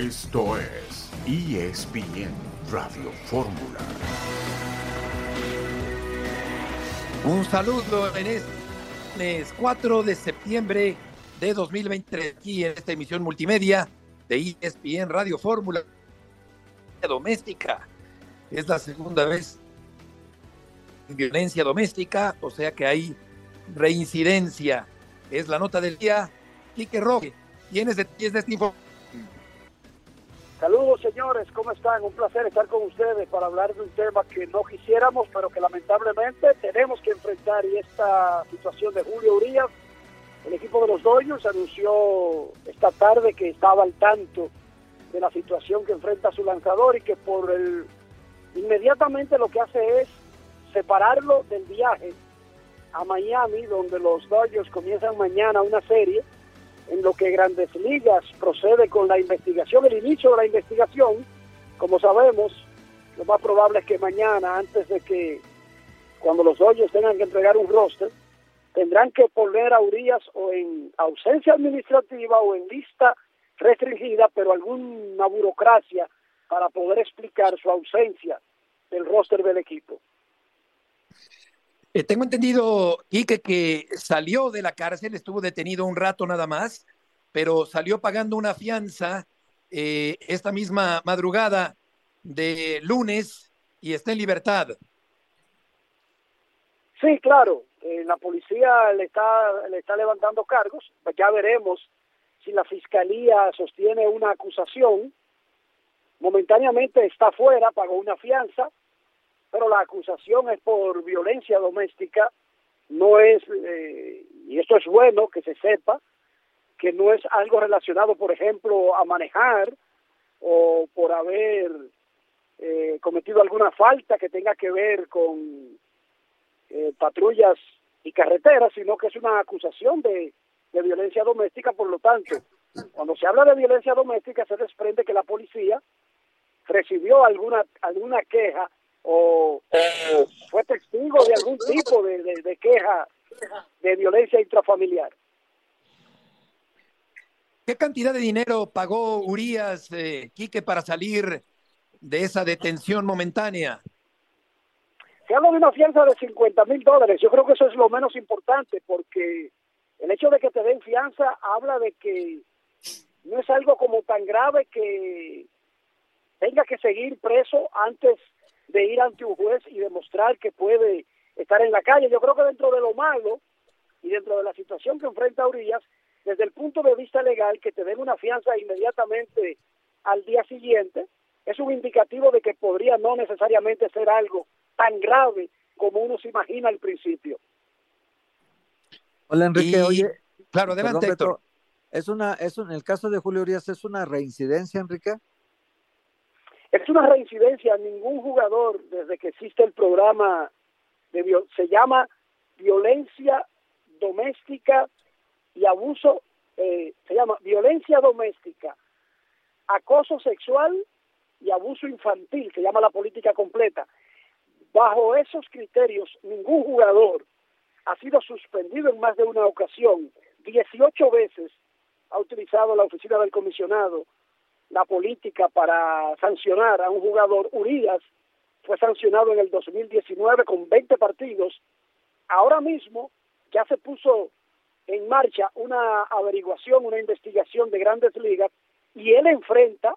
Esto es ESPN Radio Fórmula. Un saludo en este 4 de septiembre de 2023 aquí en esta emisión multimedia de ESPN Radio Fórmula doméstica. Es la segunda vez violencia doméstica, o sea que hay reincidencia. Es la nota del día. Quique Roque, tienes detalles de este informe. Saludos señores, ¿cómo están? Un placer estar con ustedes para hablar de un tema que no quisiéramos, pero que lamentablemente tenemos que enfrentar y esta situación de Julio Urias. El equipo de los Dodgers anunció esta tarde que estaba al tanto de la situación que enfrenta su lanzador y que por el inmediatamente lo que hace es separarlo del viaje a Miami, donde los Dodgers comienzan mañana una serie en lo que Grandes Ligas procede con la investigación, el inicio de la investigación, como sabemos, lo más probable es que mañana, antes de que cuando los Dodgers tengan que entregar un roster, tendrán que poner a Urias o en ausencia administrativa o en lista restringida, pero alguna burocracia para poder explicar su ausencia del roster del equipo. Eh, tengo entendido, Quique, que salió de la cárcel, estuvo detenido un rato nada más, pero salió pagando una fianza eh, esta misma madrugada de lunes y está en libertad. Sí, claro, eh, la policía le está, le está levantando cargos, ya veremos si la fiscalía sostiene una acusación. Momentáneamente está fuera, pagó una fianza, pero la acusación es por violencia doméstica, no es, eh, y esto es bueno que se sepa, que no es algo relacionado, por ejemplo, a manejar o por haber eh, cometido alguna falta que tenga que ver con eh, patrullas y carreteras, sino que es una acusación de, de violencia doméstica, por lo tanto, cuando se habla de violencia doméstica se desprende que la policía recibió alguna alguna queja o fue testigo de algún tipo de, queja de violencia intrafamiliar. ¿Qué cantidad de dinero pagó Urias, eh, Quique, para salir de esa detención momentánea? Se habla de una fianza de 50 mil dólares. Yo creo que eso es lo menos importante porque el hecho de que te den fianza habla de que no es algo como tan grave que tenga que seguir preso antes de ir ante un juez y demostrar que puede estar en la calle. Yo creo que dentro de lo malo y dentro de la situación que enfrenta Urias, desde el punto de vista legal, que te den una fianza inmediatamente al día siguiente, es un indicativo de que podría no necesariamente ser algo tan grave como uno se imagina al principio. Hola Enrique, oye. Claro, adelante Héctor. Es una, es en el caso de Julio Urias, ¿es una reincidencia, Enrique? Es una reincidencia. Ningún jugador, desde que existe el programa, de, se llama violencia doméstica y abuso, eh, se llama violencia doméstica, acoso sexual y abuso infantil, se llama la política completa. Bajo esos criterios, ningún jugador ha sido suspendido en más de una ocasión. 18 veces ha utilizado la oficina del comisionado la política para sancionar a un jugador. Urias fue sancionado en el 2019 con 20 partidos. Ahora mismo ya se puso en marcha una averiguación, una investigación de grandes ligas y él enfrenta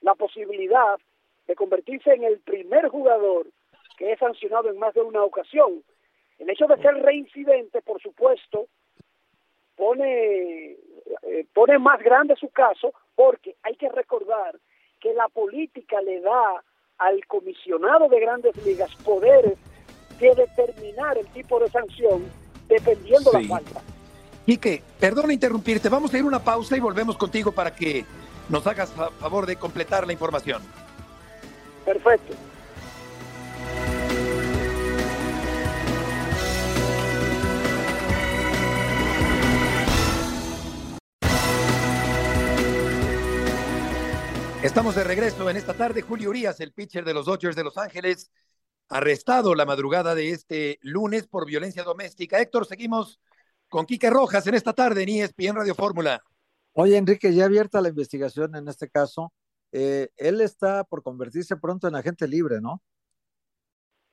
la posibilidad de convertirse en el primer jugador que es sancionado en más de una ocasión. El hecho de ser reincidente, por supuesto, pone, eh, pone más grande su caso porque hay que recordar que la política le da al comisionado de grandes ligas poderes de determinar el tipo de sanción dependiendo de la falta. Quique, perdona interrumpirte, vamos a ir una pausa y volvemos contigo para que nos hagas favor de completar la información. Perfecto. Estamos de regreso en esta tarde. Julio Urias, el pitcher de los Dodgers de Los Ángeles, arrestado la madrugada de este lunes por violencia doméstica. Héctor, seguimos con Quique Rojas en esta tarde en ESPN Radio Fórmula. Oye, Enrique, ya abierta la investigación en este caso, eh, él está por convertirse pronto en agente libre, ¿no?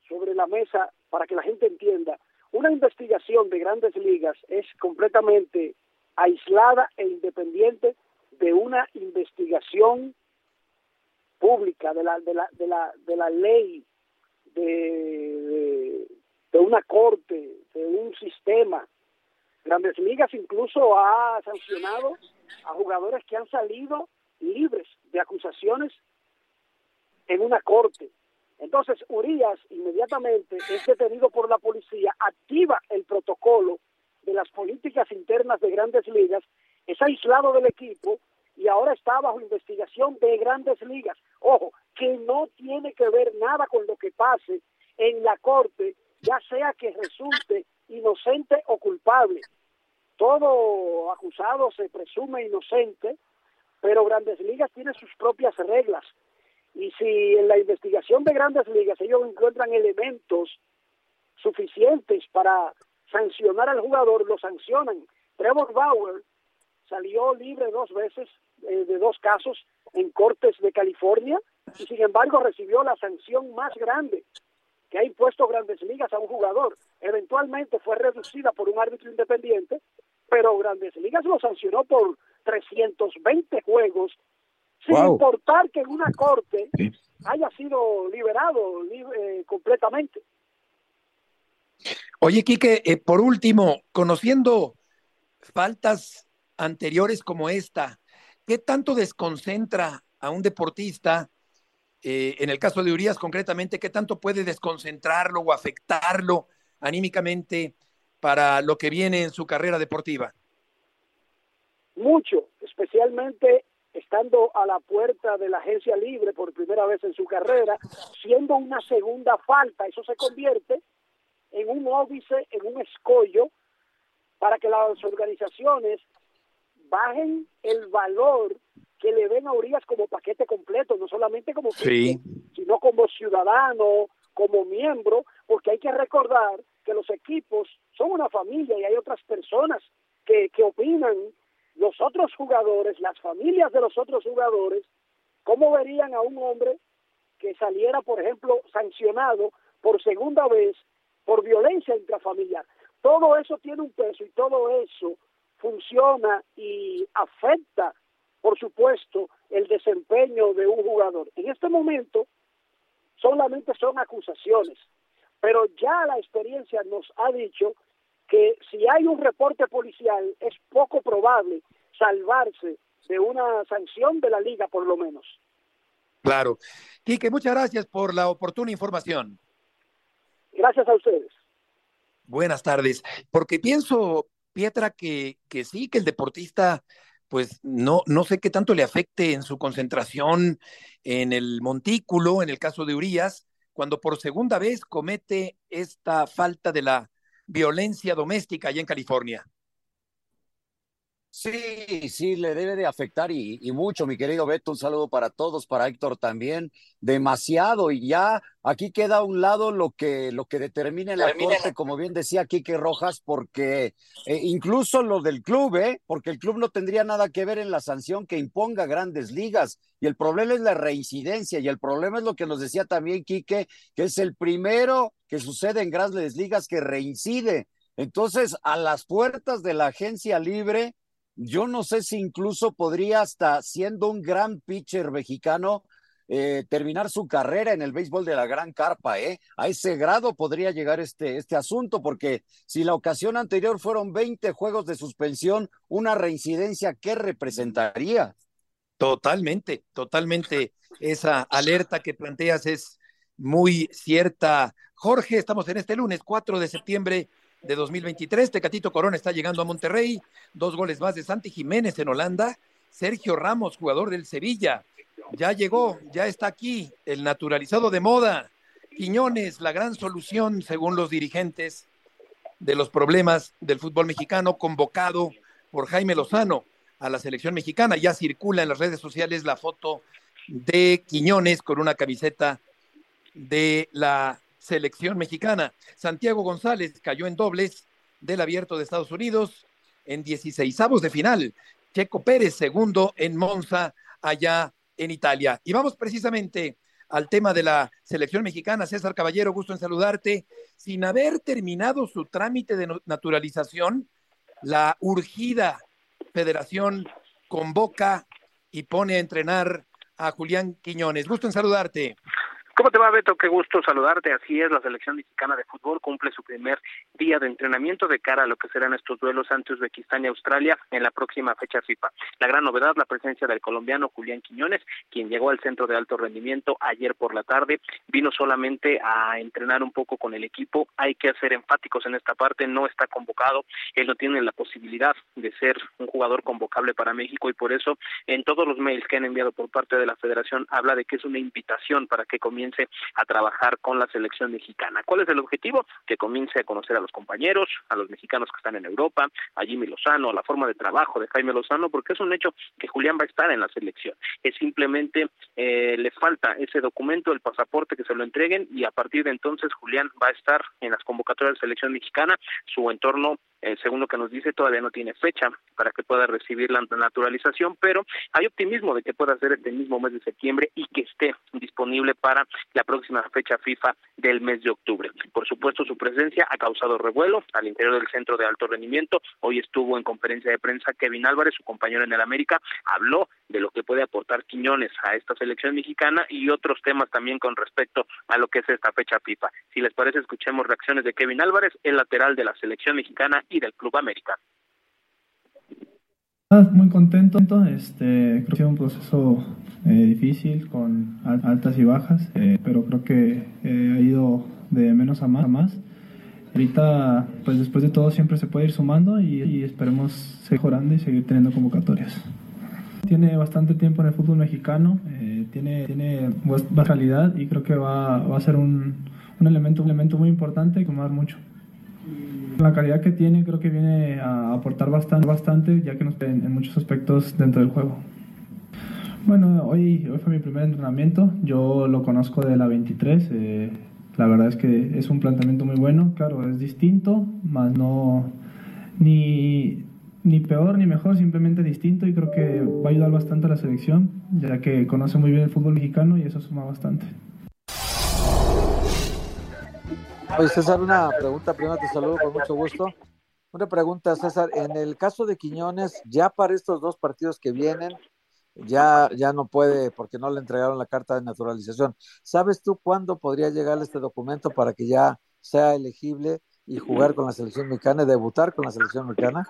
Sobre la mesa, para que la gente entienda, una investigación de grandes ligas es completamente aislada e independiente de una investigación pública, de la, de la, de la, de la ley, de, de, de una corte, de un sistema. Grandes Ligas incluso ha sancionado a jugadores que han salido libres de acusaciones en una corte. Entonces, Urias inmediatamente es detenido por la policía, activa el protocolo de las políticas internas de grandes ligas, es aislado del equipo y ahora está bajo investigación de grandes ligas. Ojo, que no tiene que ver nada con lo que pase en la corte, ya sea que resulte inocente o culpable. Todo acusado se presume inocente, pero Grandes Ligas tiene sus propias reglas. Y si en la investigación de Grandes Ligas ellos encuentran elementos suficientes para sancionar al jugador, lo sancionan. Trevor Bauer salió libre dos veces eh, de dos casos en cortes de California y sin embargo recibió la sanción más grande que ha impuesto Grandes Ligas a un jugador. Eventualmente fue reducida por un árbitro independiente, pero Grandes Ligas lo sancionó por 320 juegos, sin Wow. importar que en una corte haya sido liberado eh, completamente. Oye, Quique, eh, por último, conociendo faltas anteriores como esta, ¿qué tanto desconcentra a un deportista? eh, en el caso de Urias, concretamente, ¿qué tanto puede desconcentrarlo o afectarlo anímicamente para lo que viene en su carrera deportiva? mucho, especialmente estando a la puerta de la agencia libre por primera vez en su carrera, siendo una segunda falta, eso se convierte en un óbice, en un escollo, para que las organizaciones bajen el valor que le ven a Urias como paquete completo, no solamente como Sí. sino como ciudadano, como miembro, porque hay que recordar que los equipos son una familia y hay otras personas que, que opinan, los otros jugadores, las familias de los otros jugadores, ¿cómo verían a un hombre que saliera, por ejemplo, sancionado por segunda vez por violencia intrafamiliar? Todo eso tiene un peso y todo eso funciona y afecta, por supuesto, el desempeño de un jugador. En este momento solamente son acusaciones, pero ya la experiencia nos ha dicho que si hay un reporte policial es poco probable salvarse de una sanción de la liga por lo menos. Claro. Quique, muchas gracias por la oportuna información. Gracias a ustedes. Buenas tardes. Porque pienso, Pietra, que, que sí, que el deportista, pues no, no sé qué tanto le afecte en su concentración en el montículo, en el caso de Urias, cuando por segunda vez comete esta falta de la violencia doméstica allá en California. Sí, sí, le debe de afectar y, y, mucho, mi querido Beto. Un saludo para todos, para Héctor también. Demasiado y ya aquí queda a un lado lo que, lo que determine la corte, como bien decía Quique Rojas, porque eh, incluso lo del club, ¿eh? porque el club no tendría nada que ver en la sanción que imponga grandes ligas. Y el problema es la reincidencia y el problema es lo que nos decía también Quique, que es el primero que sucede en grandes ligas que reincide. Entonces, a las puertas de la agencia libre yo no sé si incluso podría hasta siendo un gran pitcher mexicano eh, terminar su carrera en el béisbol de la gran carpa, ¿eh? A ese grado podría llegar este, este asunto, porque si la ocasión anterior fueron 20 juegos de suspensión, una reincidencia, ¿qué representaría? Totalmente, totalmente. Esa alerta que planteas es muy cierta. Jorge, estamos en este lunes 4 de septiembre de 2023. Tecatito Corona está llegando a Monterrey. Dos goles más de Santi Jiménez en Holanda. Sergio Ramos, jugador del Sevilla. Ya llegó, ya está aquí, el naturalizado de moda. Quiñones, la gran solución, según los dirigentes de los problemas del fútbol mexicano, convocado por Jaime Lozano a la selección mexicana. Ya circula en las redes sociales la foto de Quiñones con una camiseta de la selección mexicana. Santiago González cayó en dobles del abierto de Estados Unidos en 16 de final. Checo Pérez, segundo en Monza, allá en Italia. Y vamos precisamente al tema de la selección mexicana. César Caballero, gusto en saludarte. Sin haber terminado su trámite de naturalización, la urgida federación convoca y pone a entrenar a Julián Quiñones. Gusto en saludarte. ¿Cómo te va, Beto? Qué gusto saludarte. Así es, la selección mexicana de fútbol cumple su primer día de entrenamiento de cara a lo que serán estos duelos ante Uzbekistán y Australia en la próxima fecha FIFA. La gran novedad, la presencia del colombiano Julián Quiñones, quien llegó al centro de alto rendimiento ayer por la tarde, vino solamente a entrenar un poco con el equipo. Hay que ser enfáticos en esta parte, no está convocado, él no tiene la posibilidad de ser un jugador convocable para México y por eso en todos los mails que han enviado por parte de la federación habla de que es una invitación para que comience comience a trabajar con la selección mexicana. ¿Cuál es el objetivo? Que comience a conocer a los compañeros, a los mexicanos que están en Europa, a Jimmy Lozano, la forma de trabajo de Jaime Lozano, porque es un hecho que Julián va a estar en la selección. Es simplemente eh, le falta ese documento, el pasaporte que se lo entreguen y a partir de entonces Julián va a estar en las convocatorias de selección mexicana. Su entorno eh, según lo que nos dice, todavía no tiene fecha para que pueda recibir la naturalización, pero hay optimismo de que pueda ser este mismo mes de septiembre y que esté disponible para la próxima fecha FIFA del mes de octubre. Por supuesto, su presencia ha causado revuelo al interior del centro de alto rendimiento. Hoy estuvo en conferencia de prensa Kevin Álvarez, su compañero en el América, habló de lo que puede aportar Quiñones a esta selección mexicana y otros temas también con respecto a lo que es esta fecha FIFA. Si les parece, escuchemos reacciones de Kevin Álvarez, el lateral de la selección mexicana y del Club América. Ah, muy contento, este, creo que ha sido un proceso eh, difícil con altas y bajas, eh, pero creo que eh, ha ido de menos a más. A más. Ahorita, pues después de todo siempre se puede ir sumando y, y esperemos seguir mejorando y seguir teniendo convocatorias. Tiene bastante tiempo en el fútbol mexicano, tiene, tiene baja calidad y creo que va, va a ser un, un, elemento, un elemento muy importante y tomar mucho. La calidad que tiene creo que viene a aportar bastante, bastante ya que nos ven en muchos aspectos dentro del juego. Bueno, hoy, hoy fue mi primer entrenamiento, yo lo conozco de la 23, eh, la verdad es que es un planteamiento muy bueno, claro, es distinto, más no ni, ni peor ni mejor, simplemente distinto y creo que va a ayudar bastante a la selección, ya que conoce muy bien el fútbol mexicano y eso suma bastante. Oye, César, una pregunta, primero te saludo con mucho gusto. Una pregunta, César, en el caso de Quiñones, ya para estos dos partidos que vienen, ya, ya no puede porque no le entregaron la carta de naturalización. ¿Sabes tú cuándo podría llegar este documento para que ya sea elegible y jugar con la selección mexicana, debutar con la selección mexicana?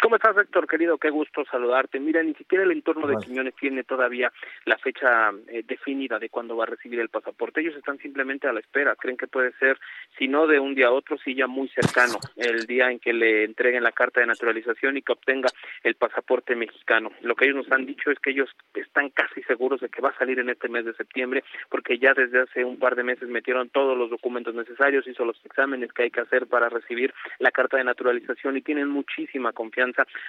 ¿Cómo estás, Héctor, querido? Qué gusto saludarte. Mira, ni siquiera el entorno de Quiñones tiene todavía la fecha eh, definida de cuándo va a recibir el pasaporte. Ellos están simplemente a la espera. Creen que puede ser, si no de un día a otro, sí ya muy cercano, el día en que le entreguen la carta de naturalización y que obtenga el pasaporte mexicano. Lo que ellos nos han dicho es que ellos están casi seguros de que va a salir en este mes de septiembre, porque ya desde hace un par de meses metieron todos los documentos necesarios, hizo los exámenes que hay que hacer para recibir la carta de naturalización y tienen muchísima confianza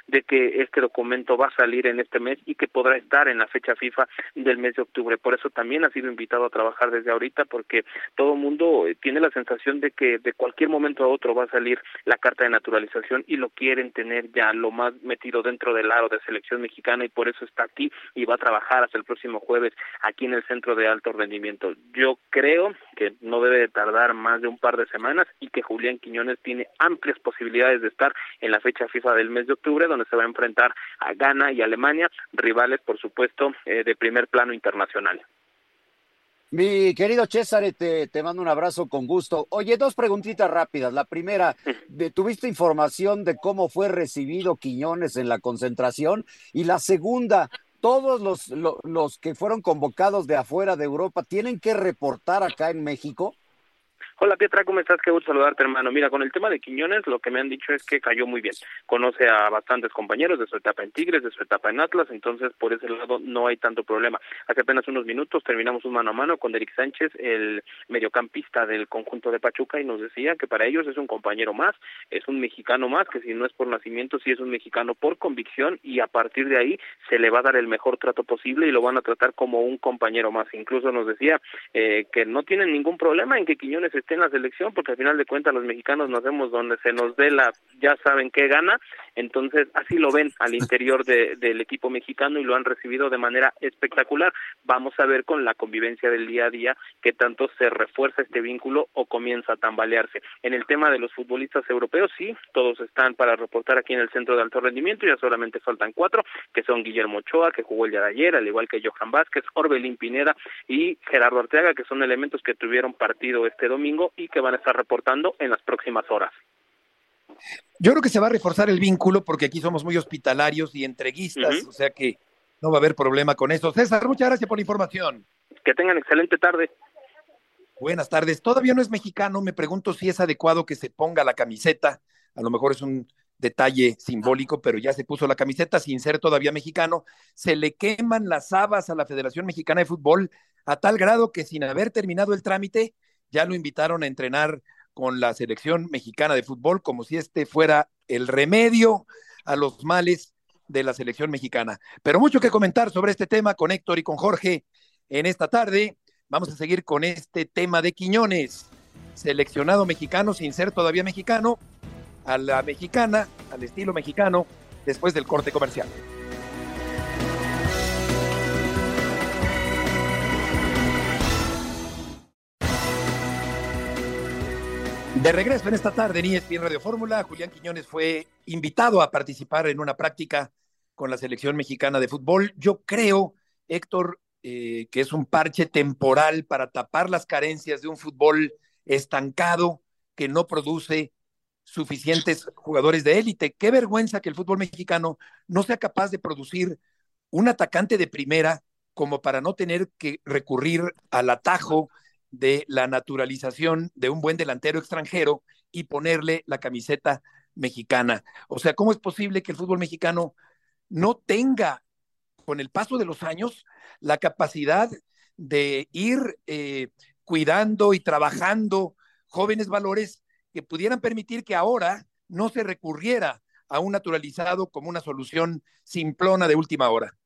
de que este documento va a salir en este mes y que podrá estar en la fecha FIFA del mes de octubre. Por eso también ha sido invitado a trabajar desde ahorita porque todo mundo eh, tiene la sensación de que de cualquier momento a otro va a salir la carta de naturalización y lo quieren tener ya lo más metido dentro del aro de selección mexicana y por eso está aquí y va a trabajar hasta el próximo jueves aquí en el centro de alto rendimiento. Yo creo que no debe de tardar más de un par de semanas y que Julián Quiñones tiene amplias posibilidades de estar en la fecha FIFA del mes de octubre, donde se va a enfrentar a Ghana y Alemania, rivales, por supuesto, eh, de primer plano internacional. Mi querido César, te, te, mando un abrazo con gusto. Oye, dos preguntitas rápidas. La primera, ¿tuviste información de cómo fue recibido Quiñones en la concentración? Y la segunda, ¿todos los, los, los que fueron convocados de afuera de Europa tienen que reportar acá en México? Hola Pietra, ¿cómo estás? Qué gusto saludarte, hermano. Mira, con el tema de Quiñones, lo que me han dicho es que cayó muy bien. Conoce a bastantes compañeros de su etapa en Tigres, de su etapa en Atlas, entonces por ese lado no hay tanto problema. Hace apenas unos minutos terminamos un mano a mano con Derek Sánchez, el mediocampista del conjunto de Pachuca, y nos decía que para ellos es un compañero más, es un mexicano más, que si no es por nacimiento, sí es un mexicano por convicción, y a partir de ahí se le va a dar el mejor trato posible y lo van a tratar como un compañero más. Incluso nos decía eh, que no tienen ningún problema en que Quiñones esté en la selección, porque al final de cuentas los mexicanos nos vemos donde se nos dé la, ya saben qué gana, Entonces, así lo ven al interior del equipo mexicano y lo han recibido de manera espectacular. Vamos a ver con la convivencia del día a día qué tanto se refuerza este vínculo o comienza a tambalearse. En el tema de los futbolistas europeos, sí, todos están para reportar aquí en el centro de alto rendimiento, ya solamente faltan cuatro, que son Guillermo Ochoa, que jugó el día de ayer, al igual que Johan Vázquez, Orbelín Pineda y Gerardo Arteaga, que son elementos que tuvieron partido este domingo y que van a estar reportando en las próximas horas. Yo creo que se va a reforzar el vínculo porque aquí somos muy hospitalarios y entreguistas, o sea que no va a haber problema con eso. César, muchas gracias por la información. Que tengan excelente tarde. Buenas tardes. Todavía no es mexicano. Me pregunto si es adecuado que se ponga la camiseta. A lo mejor es un detalle simbólico, pero ya se puso la camiseta sin ser todavía mexicano. Se le queman las habas a la Federación Mexicana de Fútbol a tal grado que sin haber terminado el trámite ya lo invitaron a entrenar con la selección mexicana de fútbol como si este fuera el remedio a los males de la selección mexicana. Pero mucho que comentar sobre este tema con Héctor y con Jorge en esta tarde. Vamos a seguir con este tema de Quiñones, seleccionado mexicano sin ser todavía mexicano, a la mexicana, al estilo mexicano, después del corte comercial. De regreso en esta tarde en ESPN Radio Fórmula, Julián Quiñones fue invitado a participar en una práctica con la selección mexicana de fútbol. Yo creo, Héctor, eh, que es un parche temporal para tapar las carencias de un fútbol estancado que no produce suficientes jugadores de élite. Qué vergüenza que el fútbol mexicano no sea capaz de producir un atacante de primera como para no tener que recurrir al atajo de la naturalización de un buen delantero extranjero y ponerle la camiseta mexicana. O sea, ¿cómo es posible que el fútbol mexicano no tenga, con el paso de los años, la capacidad de ir eh, cuidando y trabajando jóvenes valores que pudieran permitir que ahora no se recurriera a un naturalizado como una solución simplona de última hora.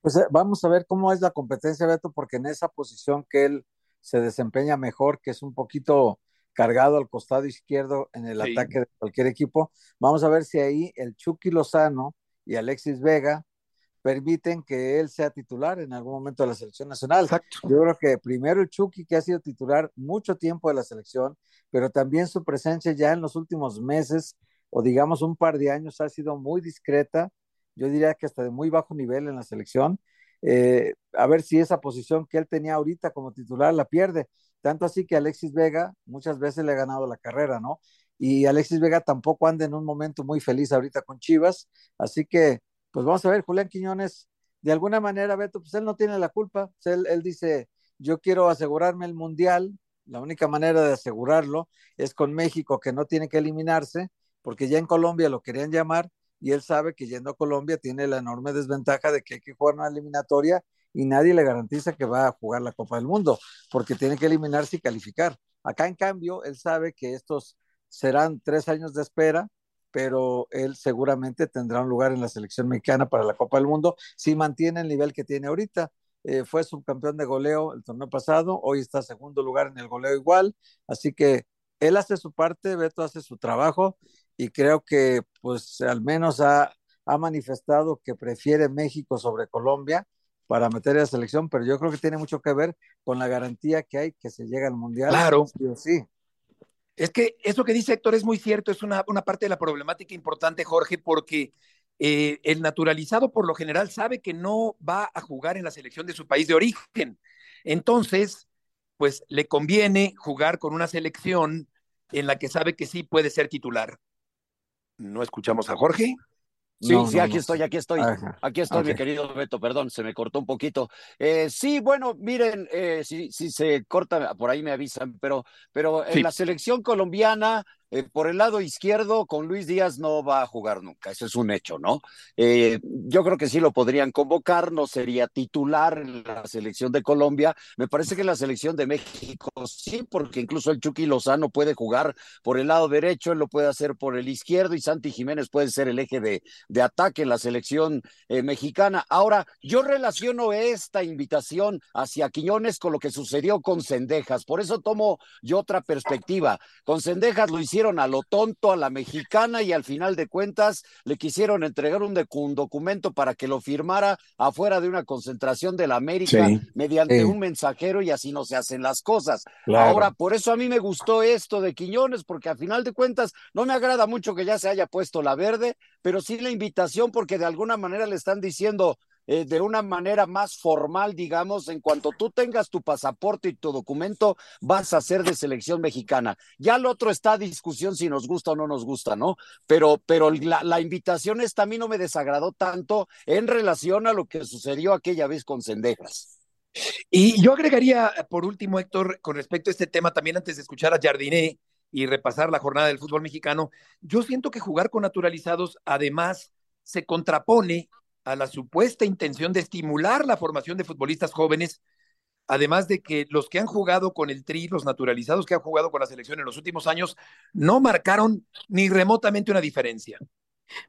Pues eh, vamos a ver cómo es la competencia, Beto, porque en esa posición que él se desempeña mejor, que es un poquito cargado al costado izquierdo en el ataque de cualquier equipo. Vamos a ver si ahí el Chucky Lozano y Alexis Vega permiten que él sea titular en algún momento de la selección nacional. Yo creo que primero el Chucky, que ha sido titular mucho tiempo de la selección, pero también su presencia ya en los últimos meses o digamos un par de años ha sido muy discreta, yo diría que hasta de muy bajo nivel en la selección, eh, a ver si esa posición que él tenía ahorita como titular la pierde. Tanto así que Alexis Vega muchas veces le ha ganado la carrera, ¿no? Y Alexis Vega tampoco anda en un momento muy feliz ahorita con Chivas. Así que, pues vamos a ver, Julián Quiñones, de alguna manera, Beto, pues él no tiene la culpa. Él, él dice, yo quiero asegurarme el mundial. La única manera de asegurarlo es con México, que no tiene que eliminarse, porque ya en Colombia lo querían llamar y él sabe que yendo a Colombia tiene la enorme desventaja de que hay que jugar una eliminatoria y nadie le garantiza que va a jugar la Copa del Mundo, porque tiene que eliminarse y calificar. Acá, en cambio, él sabe que estos serán tres años de espera, pero él seguramente tendrá un lugar en la selección mexicana para la Copa del Mundo si mantiene el nivel que tiene ahorita. Eh, fue subcampeón de goleo el torneo pasado, hoy está segundo lugar en el goleo igual, así que él hace su parte, Beto hace su trabajo y creo que pues al menos ha, ha manifestado que prefiere México sobre Colombia para meter a la selección, pero yo creo que tiene mucho que ver con la garantía que hay que se llega al Mundial. Claro. Sí, Es que eso que dice Héctor es muy cierto, es una, una parte de la problemática importante, Jorge, porque eh, el naturalizado por lo general sabe que no va a jugar en la selección de su país de origen. Entonces, pues le conviene jugar con una selección en la que sabe que sí puede ser titular. ¿No escuchamos a Jorge? Sí, sí, aquí estoy, aquí estoy. Aquí estoy, mi querido Beto, perdón, se me cortó un poquito. Eh, sí, bueno, miren, eh, si, si, se corta, por ahí me avisan, pero, pero en la selección colombiana, eh, por el lado izquierdo, con Luis Díaz no va a jugar nunca, eso es un hecho, ¿no? Eh, yo creo que sí lo podrían convocar, no sería titular en la selección de Colombia. Me parece que la selección de México sí, porque incluso el Chucky Lozano puede jugar por el lado derecho, él lo puede hacer por el izquierdo y Santi Jiménez puede ser el eje de, de ataque en la selección eh, mexicana. Ahora, yo relaciono esta invitación hacia Quiñones con lo que sucedió con Cendejas, por eso tomo yo otra perspectiva. Con Cendejas lo hicieron hicieron a lo tonto, a la mexicana y al final de cuentas le quisieron entregar un, documento para que lo firmara afuera de una concentración de la América mediante un mensajero y así no se hacen las cosas. Ahora, por eso a mí me gustó esto de Quiñones, porque al final de cuentas no me agrada mucho que ya se haya puesto la verde, pero sí la invitación porque de alguna manera le están diciendo, eh, de una manera más formal, digamos, en cuanto tú tengas tu pasaporte y tu documento, vas a ser de selección mexicana. Ya lo otro está a discusión si nos gusta o no nos gusta, ¿no? Pero, pero la, invitación esta a mí no me desagradó tanto en relación a lo que sucedió aquella vez con Cendejas. Y yo agregaría, por último, Héctor, con respecto a este tema, también antes de escuchar a Jardiné y repasar la jornada del fútbol mexicano, yo siento que jugar con naturalizados además se contrapone a la supuesta intención de estimular la formación de futbolistas jóvenes, además de que los que han jugado con el Tri, los naturalizados que han jugado con la selección en los últimos años, no marcaron ni remotamente una diferencia.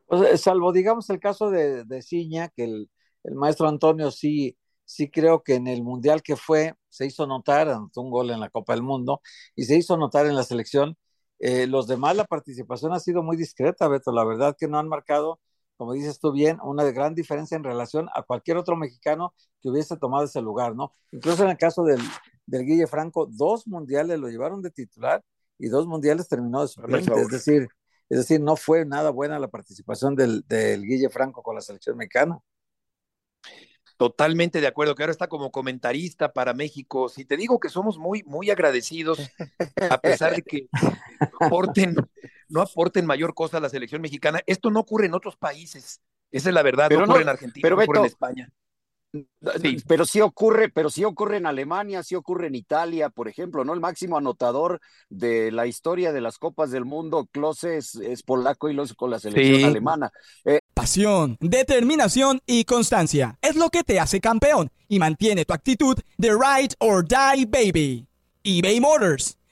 Pues, eh, salvo, digamos, el caso de, de Ciña, que el, maestro Antonio sí, sí creo que en el Mundial que fue, se hizo notar, anotó un gol en la Copa del Mundo, y se hizo notar en la selección. Eh, los demás, la participación ha sido muy discreta, Beto. La verdad que no han marcado como dices tú bien, una gran diferencia en relación a cualquier otro mexicano que hubiese tomado ese lugar, ¿no? Incluso en el caso del, del Guille Franco, dos mundiales lo llevaron de titular y dos mundiales terminó de suplente, es decir, es decir, no fue nada buena la participación del, del Guille Franco con la selección mexicana. Totalmente de acuerdo, que ahora está como comentarista para México. Si te digo que somos muy, muy agradecidos, a pesar de que aporten, no aporten mayor cosa a la selección mexicana, esto no ocurre en otros países. Esa es la verdad, no ocurre en Argentina, no ocurre en España. Pero sí ocurre, pero sí ocurre en Alemania, sí ocurre en Italia, por ejemplo, ¿no? El máximo anotador de la historia de las Copas del Mundo, Klose es, polaco y lo con la selección alemana. Eh, Pasión, determinación y constancia es lo que te hace campeón y mantiene tu actitud de ride or die baby. eBay Motors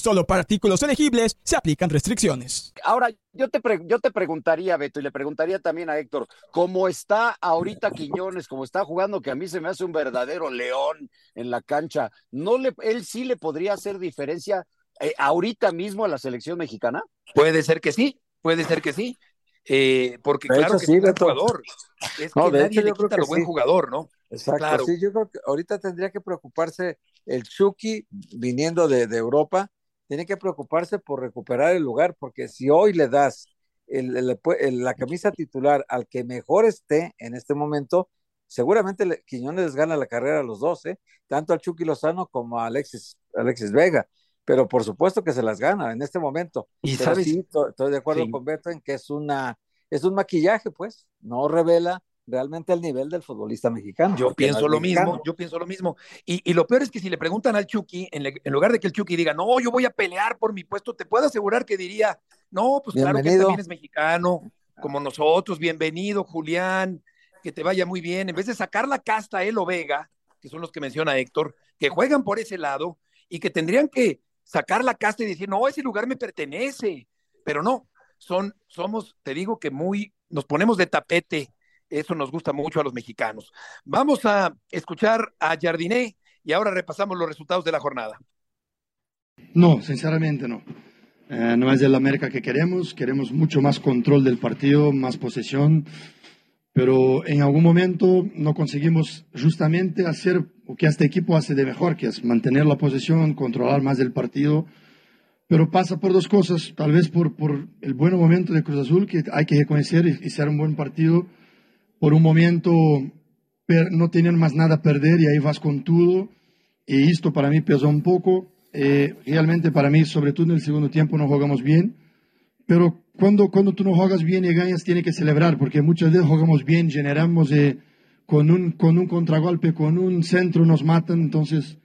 Solo para artículos elegibles se aplican restricciones. Ahora, yo te, yo te preguntaría, Beto, y le preguntaría también a Héctor, ¿cómo está ahorita Quiñones, cómo está jugando, que a mí se me hace un verdadero león en la cancha? ¿No le, ¿Él sí le podría hacer diferencia eh, ahorita mismo a la selección mexicana? Puede ser que sí, puede ser que sí. Eh, porque claro que sí, es un jugador. Es que nadie le quita lo buen jugador, ¿no? Exacto, sí, yo creo que ahorita tendría que preocuparse el Chucky viniendo de, Europa, tiene que preocuparse por recuperar el lugar, porque si hoy le das la camisa titular al que mejor esté en este momento, seguramente Quiñones les gana la carrera a los dos, ¿eh? tanto al Chucky Lozano como a Alexis, Alexis Vega pero por supuesto que se las gana en este momento. Y sabes, sí, estoy de acuerdo con Beto en que es una es un maquillaje, pues, no revela realmente el nivel del futbolista mexicano. Yo pienso lo mismo, yo pienso lo mismo. Y, lo peor es que si le preguntan al Chucky, en, lugar de que el Chucky diga, no, yo voy a pelear por mi puesto, te puedo asegurar que diría, no, pues claro que también es mexicano, como nosotros, bienvenido, Julián, que te vaya muy bien. En vez de sacar la casta él o Vega, que son los que menciona Héctor, que juegan por ese lado y que tendrían que sacar la casta y decir, no, ese lugar me pertenece, pero no, son, somos, te digo que muy, nos ponemos de tapete, eso nos gusta mucho a los mexicanos. Vamos a escuchar a Jardiné y ahora repasamos los resultados de la jornada. No, sinceramente no. Eh, no es el América que queremos, queremos mucho más control del partido, más posesión, pero en algún momento no conseguimos justamente hacer lo que este equipo hace de mejor, que es mantener la posesión, controlar más el partido, pero pasa por dos cosas, tal vez por, por el buen momento de Cruz Azul, que hay que reconocer y, ser un buen partido, por un momento no tienen más nada a perder y ahí vas con todo, y esto para mí pesó un poco, eh, realmente para mí, sobre todo en el segundo tiempo, no jugamos bien, pero cuando, cuando tú no juegas bien y ganas, tiene que celebrar, porque muchas veces jugamos bien, generamos eh, con, un, con un contragolpe, con un centro nos matan, entonces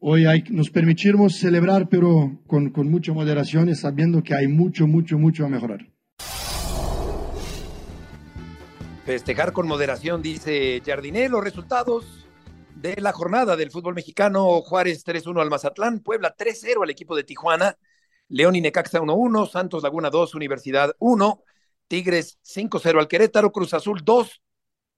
hoy hay, nos permitimos celebrar, pero con, con mucha moderación y sabiendo que hay mucho, mucho, mucho a mejorar. Festejar con moderación, dice Jardiné, los resultados de la jornada del fútbol mexicano, Juárez 3-1 al Mazatlán, Puebla 3-0 al equipo de Tijuana, León y Necaxa 1-1, Santos Laguna 2, Universidad 1, Tigres 5-0 al Querétaro, Cruz Azul 2,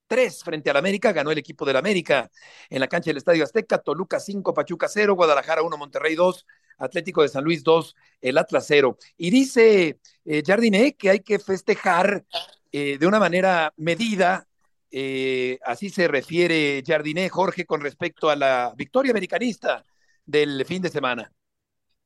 3 frente al América, ganó el equipo del América en la cancha del Estadio Azteca, Toluca 5, Pachuca 0, Guadalajara 1, Monterrey 2, Atlético de San Luis 2, el Atlas 0. Y dice eh, Jardiné que hay que festejar eh, de una manera medida eh, así se refiere Jardiné Jorge con respecto a la victoria americanista del fin de semana.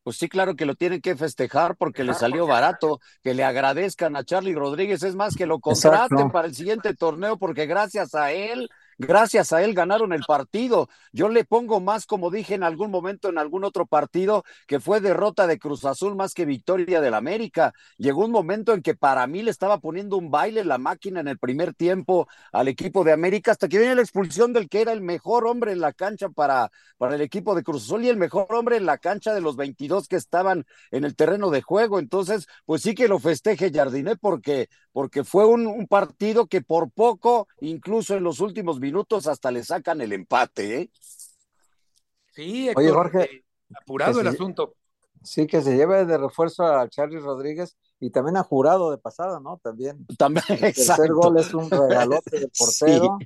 Pues sí, claro que lo tienen que festejar porque le salió barato, que le agradezcan a Charlie Rodríguez, es más que lo contraten para el siguiente torneo porque gracias a él Gracias a él ganaron el partido. Yo le pongo más, como dije en algún momento en algún otro partido, que fue derrota de Cruz Azul más que victoria del América. Llegó un momento en que para mí le estaba poniendo un baile la máquina en el primer tiempo al equipo de América, hasta que viene la expulsión del que era el mejor hombre en la cancha para, para el equipo de Cruz Azul y el mejor hombre en la cancha de los 22 que estaban en el terreno de juego. Entonces, pues sí que lo festeje Jardiné porque, porque fue un, un partido que por poco, incluso en los últimos minutos hasta le sacan el empate, ¿eh? Sí, Oye, Jorge, eh, apurado el asunto. Sí, que se lleve de refuerzo a Charlie Rodríguez y también a Jurado de pasada, ¿no? También. También, El tercer gol es un regalote del portero.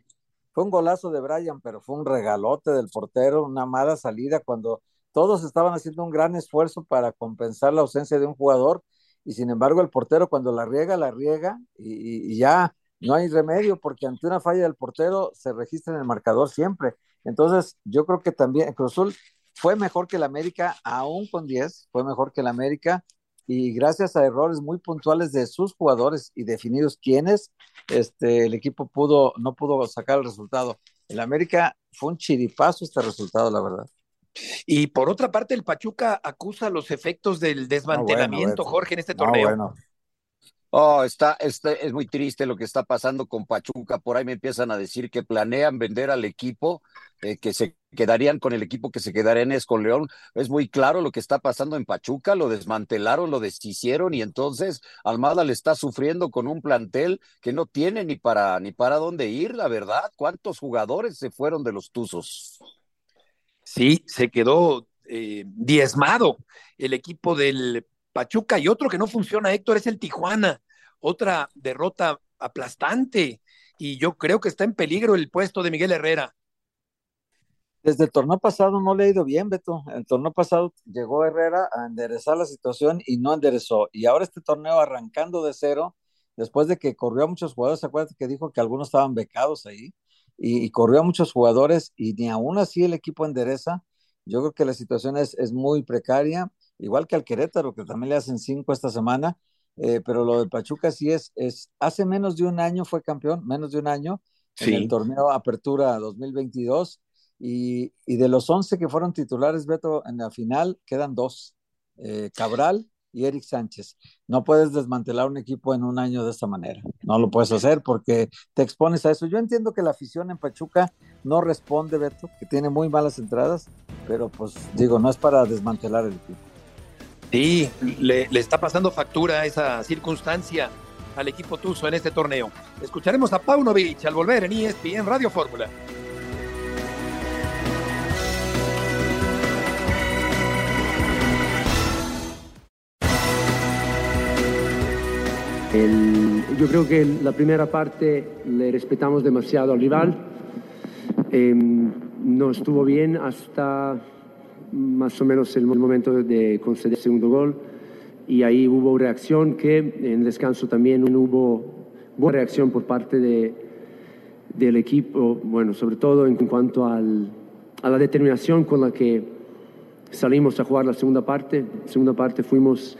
Fue un golazo de Brian, pero fue un regalote del portero, una mala salida cuando todos estaban haciendo un gran esfuerzo para compensar la ausencia de un jugador y sin embargo el portero cuando la riega, la riega y ya no hay remedio porque ante una falla del portero se registra en el marcador siempre. Entonces, yo creo que también Cruz Azul fue mejor que el América, aún con 10, fue mejor que el América y gracias a errores muy puntuales de sus jugadores y definidos quiénes, este, el equipo pudo, no pudo sacar el resultado. El América fue un chiripazo este resultado, la verdad. Y por otra parte, el Pachuca acusa los efectos del desmantelamiento, Jorge, en este torneo. bueno. Oh, está, está, es muy triste lo que está pasando con Pachuca. Por ahí me empiezan a decir que planean vender al equipo, eh, que se quedarían con el equipo que se quedarían es con León. Es muy claro lo que está pasando en Pachuca, lo desmantelaron, lo deshicieron y entonces Almada le está sufriendo con un plantel que no tiene ni para ni para dónde ir, la verdad. ¿Cuántos jugadores se fueron de los Tuzos? Sí, se quedó eh, diezmado el equipo del Pachuca y otro que no funciona, Héctor, es el Tijuana. Otra derrota aplastante y yo creo que está en peligro el puesto de Miguel Herrera. Desde el torneo pasado no le ha ido bien, Beto. El torneo pasado llegó Herrera a enderezar la situación y no enderezó. Y ahora este torneo arrancando de cero, después de que corrió a muchos jugadores, acuérdate que dijo que algunos estaban becados ahí, y, corrió a muchos jugadores y ni aún así el equipo endereza. Yo creo que la situación es, es muy precaria igual que al Querétaro, que también le hacen cinco esta semana, eh, pero lo de Pachuca sí es, es, hace menos de un año fue campeón, menos de un año, en el torneo Apertura 2022, y, y, de los 11 que fueron titulares, Beto, en la final quedan dos, eh, Cabral y Eric Sánchez. No puedes desmantelar un equipo en un año de esta manera. No lo puedes hacer porque te expones a eso. Yo entiendo que la afición en Pachuca no responde, Beto, que tiene muy malas entradas, pero pues digo, no es para desmantelar el equipo. Sí, le, está pasando factura esa circunstancia al equipo Tuzo en este torneo. Escucharemos a Paunovic al volver en ESPN Radio Fórmula. yo creo que la primera parte le respetamos demasiado al rival. Em, no estuvo bien hasta más o menos el momento de conceder el segundo gol y ahí hubo reacción que en descanso también hubo buena reacción por parte de, del equipo, bueno, sobre todo en cuanto al, a la determinación con la que salimos a jugar la segunda parte. segunda parte fuimos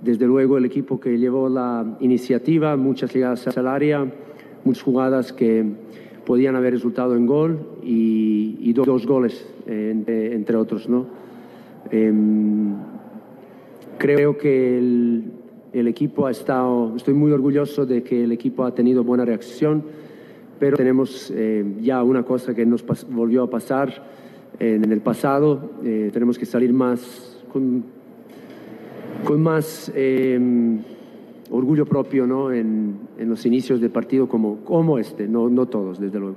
desde luego el equipo que llevó la iniciativa, muchas llegadas al área, muchas jugadas que podían haber resultado en gol y, dos, goles, entre, otros. ¿no? Em, creo que el equipo ha estado, estoy muy orgulloso de que el equipo ha tenido buena reacción, pero tenemos eh, ya una cosa que nos volvió a pasar en, el pasado, eh, tenemos que salir más con, con más em, orgullo propio ¿no? en, en, los inicios del partido como, como este, no, no todos, desde luego.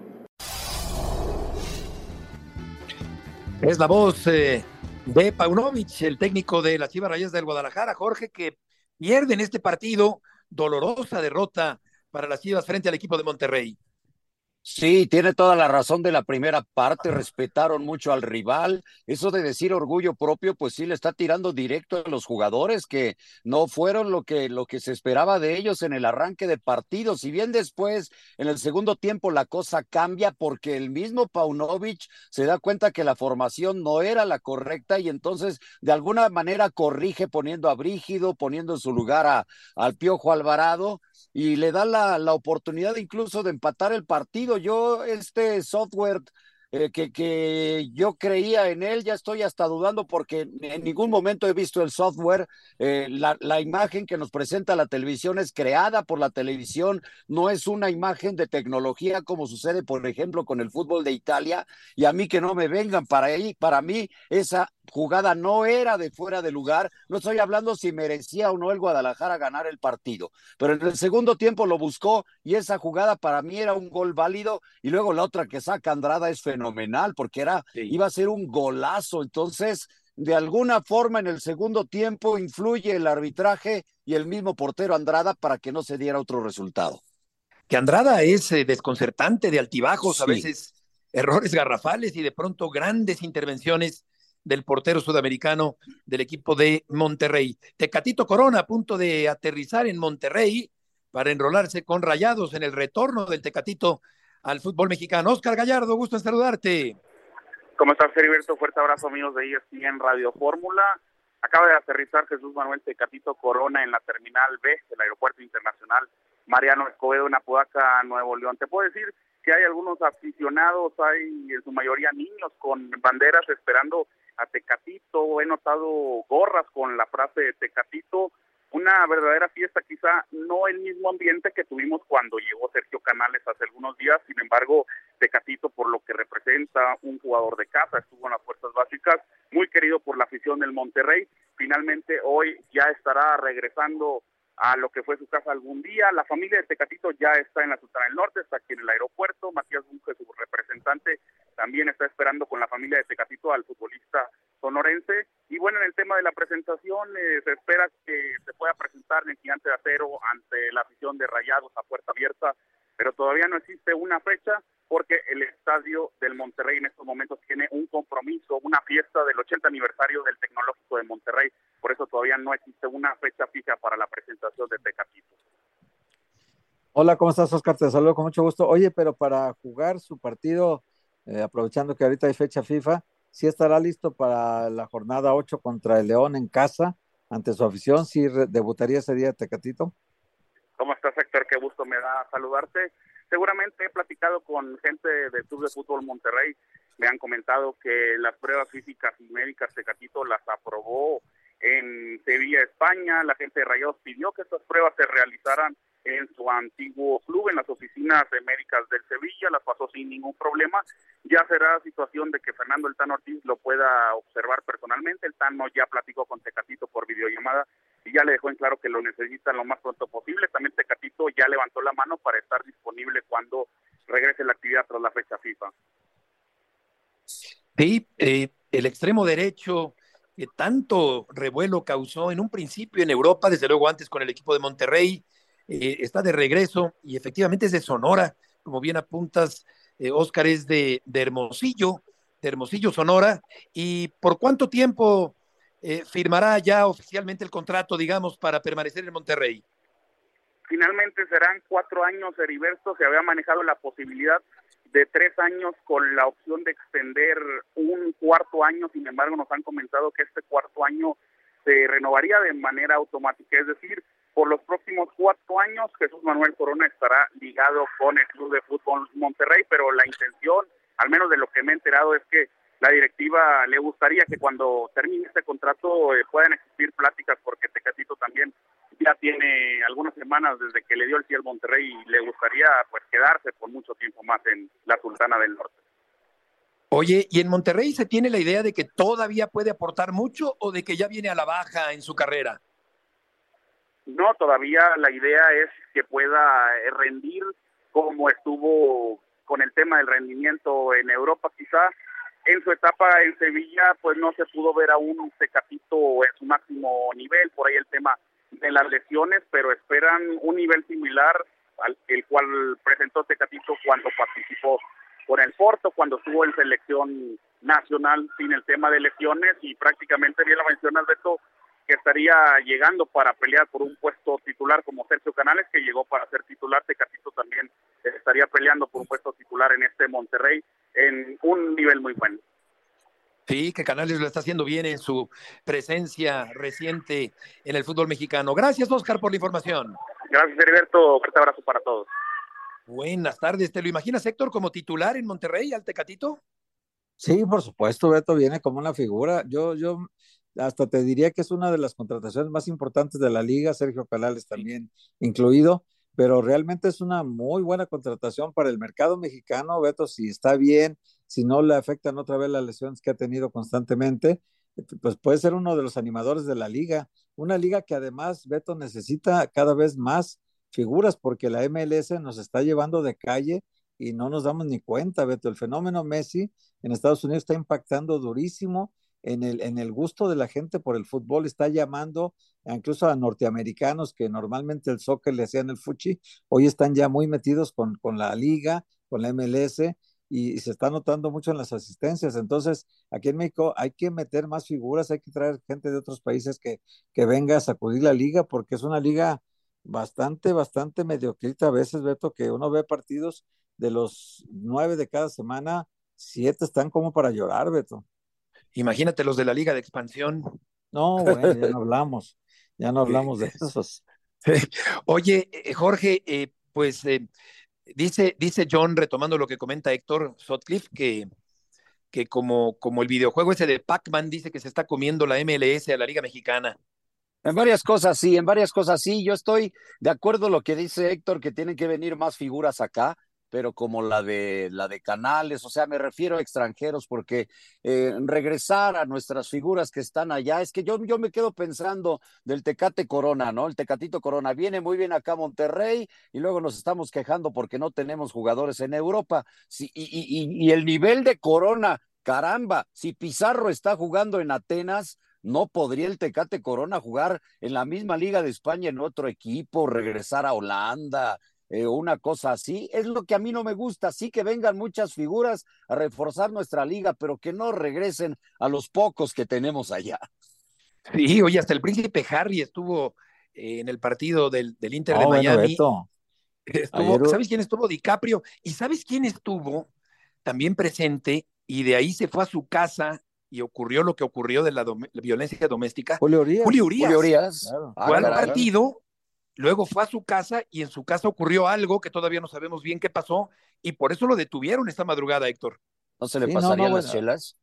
Es la voz eh, de Paunovic, el técnico de las Chivas Rayas del Guadalajara, Jorge, que pierde en este partido dolorosa derrota para las Chivas frente al equipo de Monterrey. Sí, tiene toda la razón de la primera parte, respetaron mucho al rival. Eso de decir orgullo propio, pues sí le está tirando directo a los jugadores que no fueron lo que, lo que se esperaba de ellos en el arranque de partido. Si bien después, en el segundo tiempo, la cosa cambia porque el mismo Paunovic se da cuenta que la formación no era la correcta y entonces de alguna manera corrige poniendo a Brígido, poniendo en su lugar a, al Piojo Alvarado y le da la, la oportunidad incluso de empatar el partido. Yo, este software eh, que, que, yo creía en él, ya estoy hasta dudando porque en ningún momento he visto el software. Eh, la, la, imagen que nos presenta la televisión es creada por la televisión, no es una imagen de tecnología como sucede, por ejemplo, con el fútbol de Italia. Y a mí que no me vengan para ahí, para mí esa jugada no era de fuera de lugar. No estoy hablando si merecía o no el Guadalajara ganar el partido, pero en el segundo tiempo lo buscó y esa jugada para mí era un gol válido y luego la otra que saca Andrada es fenomenal porque era iba a ser un golazo. Entonces, de alguna forma en el segundo tiempo influye el arbitraje y el mismo portero Andrada para que no se diera otro resultado. Que Andrada es eh, desconcertante de altibajos, a veces errores garrafales y de pronto grandes intervenciones del portero sudamericano del equipo de Monterrey. Tecatito Corona a punto de aterrizar en Monterrey para enrolarse con Rayados en el retorno del Tecatito al fútbol mexicano. Oscar Gallardo, gusto en saludarte. ¿Cómo estás, Heriberto? Fuerte abrazo, amigos de ESPN Radio Fórmula. Acaba de aterrizar Jesús Manuel Tecatito Corona en la terminal B del Aeropuerto Internacional Mariano Escobedo en Nuevo León. Te puedo decir que hay algunos aficionados, hay en su mayoría niños con banderas esperando a Tecatito, he notado gorras con la frase de Tecatito, una verdadera fiesta, quizá no el mismo ambiente que tuvimos cuando llegó Sergio Canales hace algunos días, sin embargo, Tecatito por lo que representa un jugador de casa, estuvo en las fuerzas básicas, muy querido por la afición del Monterrey, finalmente hoy ya estará regresando a lo que fue su casa algún día. La familia de Tecatito ya está en la Sultana del Norte, está aquí en el aeropuerto. Matías Bunge, su representante, también está esperando con la familia de Tecatito al futbolista sonorense. Y bueno, en el tema de la presentación, eh, se espera que se pueda presentar en el Gigante de Acero ante la afición de Rayados a puerta abierta, pero todavía no existe una fecha porque el estadio del Monterrey en estos momentos tiene un compromiso, una fiesta del 80 aniversario del Tecnológico de Monterrey, por eso todavía no existe una fecha fija para la presentación de Tecatito. Hola, ¿cómo estás, Oscar? Te saludo con mucho gusto. Oye, pero para jugar su partido, eh, aprovechando que ahorita hay fecha FIFA, ¿sí estará listo para la jornada 8 contra el León en casa, ante su afición? ¿Sí debutaría ese día Tecatito? ¿Cómo estás, Héctor? Qué gusto me da saludarte. Seguramente he platicado con gente del Club de Fútbol Monterrey, me han comentado que las pruebas físicas y médicas de Catito las aprobó en Sevilla, España. La gente de Rayados pidió que estas pruebas se realizaran en su antiguo club, en las oficinas de médicas del Sevilla, las pasó sin ningún problema. Ya será situación de que Fernando El Tano Ortiz lo pueda observar personalmente. El Tano ya platicó con Tecatito por videollamada y ya le dejó en claro que lo necesitan lo más pronto posible. También Tecatito ya levantó la mano para estar disponible cuando regrese la actividad tras la fecha FIFA. Sí, eh, el extremo derecho que tanto revuelo causó en un principio en Europa, desde luego antes con el equipo de Monterrey, eh, está de regreso y efectivamente es de Sonora, como bien apuntas, eh, Oscar es de, de, Hermosillo, de Hermosillo, Sonora. ¿Y por cuánto tiempo eh, firmará ya oficialmente el contrato, digamos, para permanecer en Monterrey? Finalmente serán cuatro años, Heriberto. Se había manejado la posibilidad de tres años con la opción de extender un cuarto año. Sin embargo, nos han comentado que este cuarto año se renovaría de manera automática, es decir, por los próximos cuatro años Jesús Manuel Corona estará ligado con el Club de Fútbol Monterrey, pero la intención, al menos de lo que me he enterado, es que la directiva le gustaría que cuando termine este contrato eh, puedan existir pláticas porque Tecatito también ya tiene algunas semanas desde que le dio el cielo Monterrey y le gustaría pues quedarse por mucho tiempo más en la Sultana del Norte. Oye, ¿y en Monterrey se tiene la idea de que todavía puede aportar mucho o de que ya viene a la baja en su carrera? No, todavía la idea es que pueda eh, rendir como estuvo con el tema del rendimiento en Europa quizá. En su etapa en Sevilla pues no se pudo ver aún un Tecatito en su máximo nivel, por ahí el tema de las lesiones, pero esperan un nivel similar al el cual presentó Tecatito cuando participó con el Porto, cuando estuvo en selección nacional sin el tema de lesiones y prácticamente bien lo menciona Beto, que estaría llegando para pelear por un puesto titular como Sergio Canales, que llegó para ser titular, Tecatito también estaría peleando por un puesto titular en este Monterrey en un nivel muy bueno. Sí, que Canales lo está haciendo bien en su presencia reciente en el fútbol mexicano. Gracias, Oscar, por la información. Gracias, Heriberto. Fuerte abrazo para todos. Buenas tardes. ¿Te lo imaginas, Héctor, como titular en Monterrey, al Tecatito? Sí, por supuesto, Beto viene como una figura. Yo, yo hasta te diría que es una de las contrataciones más importantes de la liga, Sergio Canales también incluido, pero realmente es una muy buena contratación para el mercado mexicano, Beto, si está bien, si no le afectan otra vez las lesiones que ha tenido constantemente, pues puede ser uno de los animadores de la liga. Una liga que además, Beto, necesita cada vez más figuras porque la MLS nos está llevando de calle y no nos damos ni cuenta, Beto. El fenómeno Messi en Estados Unidos está impactando durísimo en el, en el gusto de la gente por el fútbol, está llamando incluso a norteamericanos que normalmente el soccer le hacían el fuchi, hoy están ya muy metidos con, con la liga, con la MLS, y, se está notando mucho en las asistencias. Entonces, aquí en México hay que meter más figuras, hay que traer gente de otros países que, que venga a sacudir la liga, porque es una liga bastante, bastante mediocrita a veces, Beto, que uno ve partidos de los nueve de cada semana, siete están como para llorar, Beto. Imagínate los de la liga de expansión. No, bueno, ya no hablamos, ya no hablamos de esos. Oye, eh, Jorge, eh, pues eh, Dice, dice John, retomando lo que comenta Héctor Sotcliffe, que, que como, como el videojuego ese de Pac-Man dice que se está comiendo la MLS a la Liga Mexicana. En varias cosas sí, en varias cosas sí. Yo estoy de acuerdo con lo que dice Héctor, que tienen que venir más figuras acá pero como la de la de Canales, o sea, me refiero a extranjeros porque eh, regresar a nuestras figuras que están allá, es que yo, yo me quedo pensando del Tecate Corona, ¿no? El Tecatito Corona viene muy bien acá a Monterrey y luego nos estamos quejando porque no tenemos jugadores en Europa. Y, y el nivel de Corona, caramba, si Pizarro está jugando en Atenas, no podría el Tecate Corona jugar en la misma Liga de España en otro equipo, regresar a Holanda, eh, una cosa así. Es lo que a mí no me gusta. Sí que vengan muchas figuras a reforzar nuestra liga, pero que no regresen a los pocos que tenemos allá. Sí, oye, hasta el príncipe Harry estuvo eh, en el partido del, del Inter de Miami. Estuvo, ¿Sabes quién estuvo? DiCaprio. ¿Y sabes quién estuvo también presente? Y de ahí se fue a su casa y ocurrió lo que ocurrió de la, violencia doméstica. Julio Urias. Julio Urias. Fue al Ah, partido Luego fue a su casa y en su casa ocurrió algo que todavía no sabemos bien qué pasó y por eso lo detuvieron esta madrugada, Héctor. ¿No se le Sí, no, pasarían no, las bueno. chelas?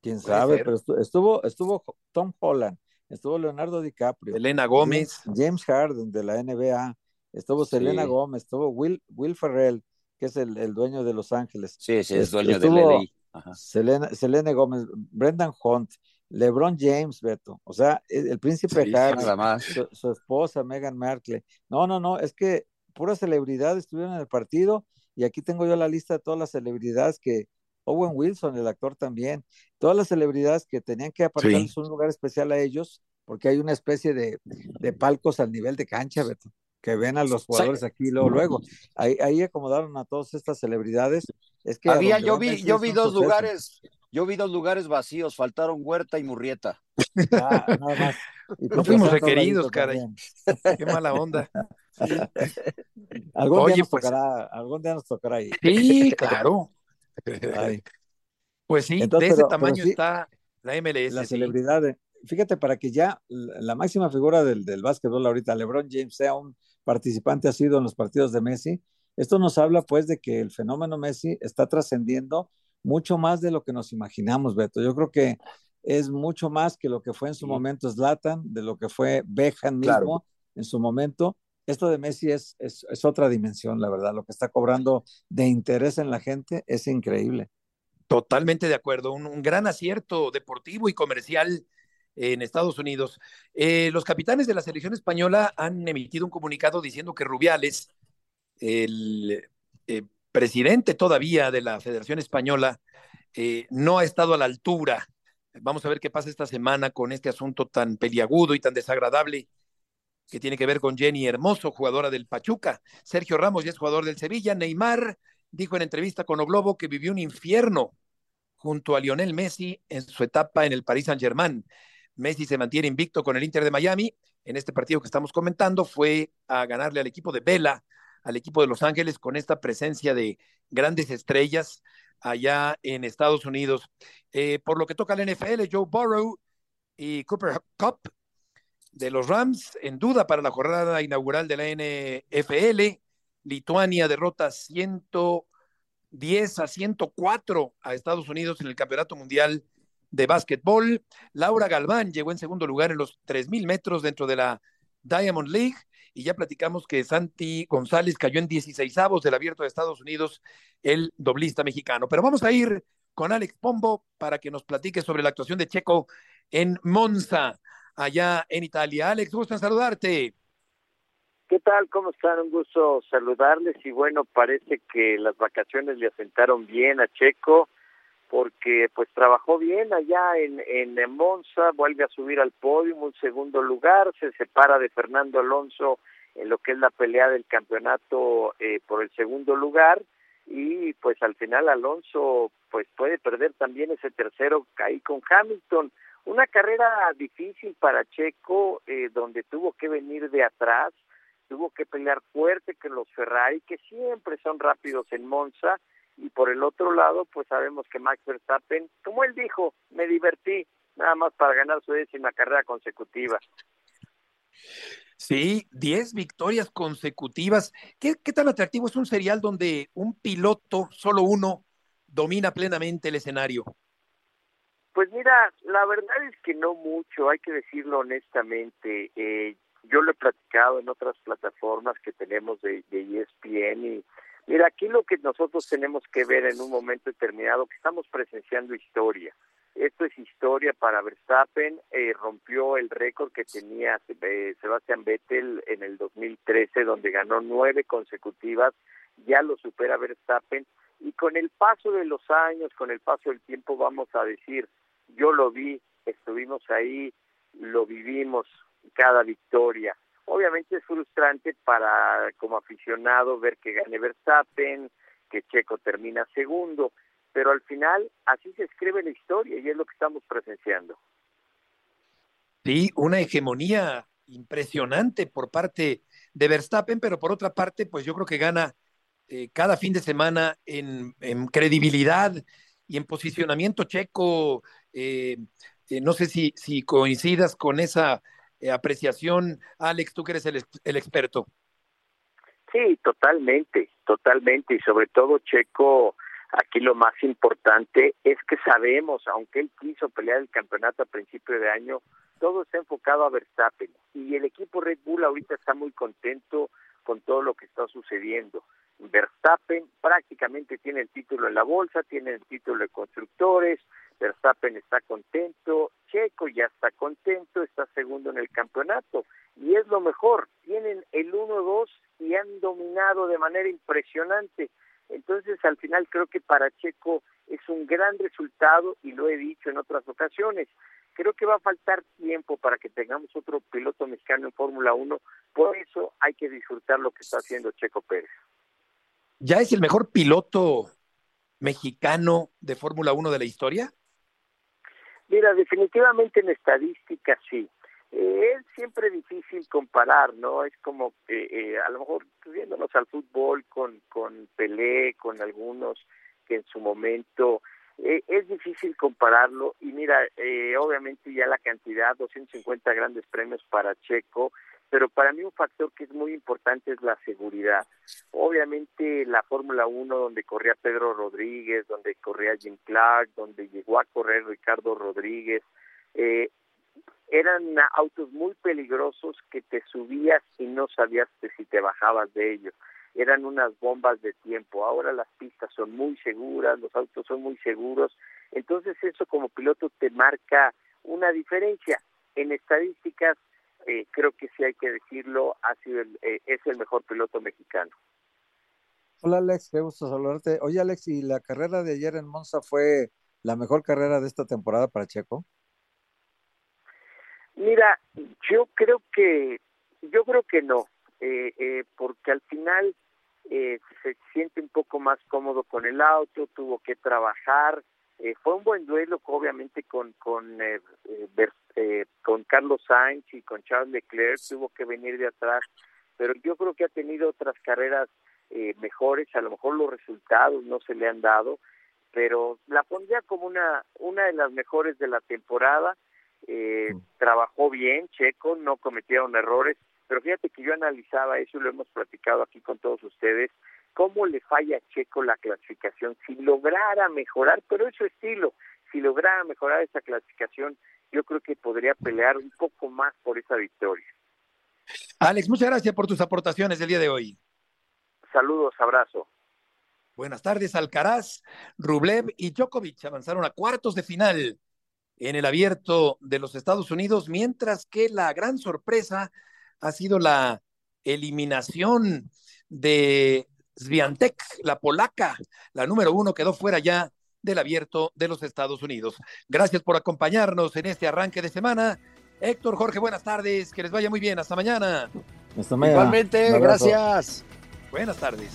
Quién sabe, ser. pero estu- estuvo, estuvo Tom Holland, estuvo Leonardo DiCaprio, Elena Gómez. James, James Harden de la NBA, estuvo Sí. Selena Gómez, estuvo Will, Will Ferrell, que es el, el dueño de Los Ángeles. Sí, sí, es dueño estuvo LA. Ajá. Selena, Selena Gómez, Brendan Hunt, LeBron James, Beto, o sea, el, el príncipe Sí, Harry, Nada más. su, su esposa Meghan Markle. No, no, no, es que puras celebridades estuvieron en el partido y aquí tengo yo la lista de todas las celebridades que Owen Wilson, el actor también, todas las celebridades que tenían que apartarles un lugar especial a ellos porque hay una especie de, de palcos al nivel de cancha, Beto, que ven a los jugadores aquí luego, luego. Ahí, ahí acomodaron a todas estas celebridades. Es que Había, yo vi, yo vi dos suceso. lugares, yo vi dos lugares vacíos, faltaron Huerta y Murrieta. Ah, nada más. Y No fuimos requeridos, caray. Qué mala onda. Algún Oye, día nos pues- tocará, algún día nos tocará ir. Sí, claro. Ay, Pues sí, Entonces, de ese pero- pero tamaño sí, está la MLS. la sí. celebridad. de- Fíjate, para que ya la máxima figura del, del básquetbol ahorita, LeBron James, sea un participante asiduo en los partidos de Messi, esto nos habla pues de que el fenómeno Messi está trascendiendo mucho más de lo que nos imaginamos, Beto. Yo creo que es mucho más que lo que fue en su Sí. momento Zlatan, de lo que fue Beckham mismo Claro. en su momento. Esto de Messi es, es, es otra dimensión, la verdad. Lo que está cobrando de interés en la gente es increíble. Totalmente de acuerdo. Un, un gran acierto deportivo y comercial en Estados Unidos. Eh, los capitanes de la selección española han emitido un comunicado diciendo que Rubiales, el eh, presidente todavía de la Federación Española, eh, no ha estado a la altura. Vamos a ver qué pasa esta semana con este asunto tan peliagudo y tan desagradable que tiene que ver con Jenny Hermoso, jugadora del Pachuca. Sergio Ramos ya es jugador del Sevilla. Neymar dijo en entrevista con O Globo que vivió un infierno junto a Lionel Messi en su etapa en el Paris Saint-Germain. Messi se mantiene invicto con el Inter de Miami. En este partido que estamos comentando fue a ganarle al equipo de Vela, al equipo de Los Ángeles, con esta presencia de grandes estrellas allá en Estados Unidos. Eh, por lo que toca al NFL, Joe Burrow y Cooper Cup de los Rams en duda para la jornada inaugural de la NFL. Lituania derrota 110 a 104 a Estados Unidos en el Campeonato Mundial de Básquetbol. Laura Galván llegó en segundo lugar en los 3.000 metros dentro de la Diamond League. Y ya platicamos que Santi González cayó en 16 avos del abierto de Estados Unidos, el doblista mexicano. Pero vamos a ir con Alex Pombo para que nos platique sobre la actuación de Checo en Monza, allá en Italia. Alex, gusto en saludarte. ¿Qué tal? ¿Cómo están? Un gusto saludarles y bueno, parece que las vacaciones le asentaron bien a Checo porque pues trabajó bien allá en, en Monza, vuelve a subir al podio, un segundo lugar, se separa de Fernando Alonso en lo que es la pelea del campeonato eh, por el segundo lugar y pues al final Alonso pues puede perder también ese tercero ahí con Hamilton. Una carrera difícil para Checo eh, donde tuvo que venir de atrás, tuvo que pelear fuerte con los Ferrari que siempre son rápidos en Monza y por el otro lado, pues sabemos que Max Verstappen, como él dijo, me divertí nada más para ganar su décima carrera consecutiva. Sí, 10 victorias consecutivas. ¿Qué, ¿Qué tan atractivo es un serial donde un piloto, solo uno, domina plenamente el escenario? Pues mira, la verdad es que no mucho, hay que decirlo honestamente. Eh, yo lo he platicado en otras plataformas que tenemos de, de ESPN y Mira, aquí lo que nosotros tenemos que ver en un momento determinado, que estamos presenciando historia. Esto es historia para Verstappen, eh, rompió el récord que tenía eh, Sebastián Vettel en el 2013, donde ganó nueve consecutivas, ya lo supera Verstappen, y con el paso de los años, con el paso del tiempo, vamos a decir, yo lo vi, estuvimos ahí, lo vivimos, cada victoria, Obviamente es frustrante para como aficionado ver que gane Verstappen, que Checo termina segundo, pero al final así se escribe la historia y es lo que estamos presenciando. Sí, una hegemonía impresionante por parte de Verstappen, pero por otra parte, pues yo creo que gana eh, cada fin de semana en, credibilidad y en posicionamiento checo. Eh, eh, no sé si, si coincidas con esa eh, apreciación. Alex, tú que eres el, el experto. Sí, totalmente, totalmente. Y sobre todo, Checo, aquí lo más importante es que sabemos, aunque él quiso pelear el campeonato a principio de año, todo está enfocado a Verstappen. Y el equipo Red Bull ahorita está muy contento con todo lo que está sucediendo. Verstappen prácticamente tiene el título en la bolsa, tiene el título de constructores, Verstappen está contento, Checo ya está contento, está segundo en el campeonato y es lo mejor, tienen el 1-2 y han dominado de manera impresionante. Entonces al final creo que para Checo es un gran resultado y lo he dicho en otras ocasiones. Creo que va a faltar tiempo para que tengamos otro piloto mexicano en Fórmula 1, por eso hay que disfrutar lo que está haciendo Checo Pérez. ¿Ya es el mejor piloto mexicano de Fórmula 1 de la historia? Mira, definitivamente en estadística sí. Eh, es siempre difícil comparar, ¿no? Es como que eh, a lo mejor viéndonos al fútbol con, con Pelé, con algunos que en su momento eh, es difícil compararlo y mira, obviamente ya la cantidad, 250 grandes premios para Checo, pero para mí un factor que es muy importante es la seguridad. Obviamente la Fórmula 1 donde corría Pedro Rodríguez, donde corría Jim Clark, donde llegó a correr Ricardo Rodríguez, eh, eran autos muy peligrosos que te subías y no sabías si te bajabas de ellos. Eran unas bombas de tiempo. Ahora las pistas son muy seguras, los autos son muy seguros. Entonces eso como piloto te marca una diferencia. En estadísticas, eh, creo que sí hay que decirlo, ha sido eh, es el mejor piloto mexicano. Hola Alex, qué gusto saludarte. Oye Alex, ¿y la carrera de ayer en Monza fue la mejor carrera de esta temporada para Checo? Mira, yo creo que yo creo que no, eh, eh, porque al final eh, se siente un poco más cómodo con el auto, tuvo que trabajar, fue un buen duelo obviamente con con con Carlos Sainz y con Charles Leclerc, tuvo que venir de atrás, pero yo creo que ha tenido otras carreras mejores, a lo mejor los resultados no se le han dado, pero la pondría como una una de las mejores de la temporada eh, trabajó bien, Checo, no cometieron errores, pero fíjate que yo analizaba eso y lo hemos platicado aquí con todos ustedes, cómo le falla a Checo la clasificación, si lograra mejorar, pero es su estilo, si lograra mejorar esa clasificación, yo creo que podría pelear un poco más por esa victoria. Alex, muchas gracias por tus aportaciones el día de hoy. Saludos, abrazo. Buenas tardes, Alcaraz, Rublev y Djokovic avanzaron a cuartos de final en el abierto de los Estados Unidos, mientras que la gran sorpresa ha sido la eliminación de Sviantek, la polaca, la número uno, quedó fuera ya del abierto de los Estados Unidos. Gracias por acompañarnos en este arranque de semana. Héctor, Jorge, buenas tardes, que les vaya muy bien, hasta mañana. Hasta mañana. Igualmente, gracias. Buenas tardes.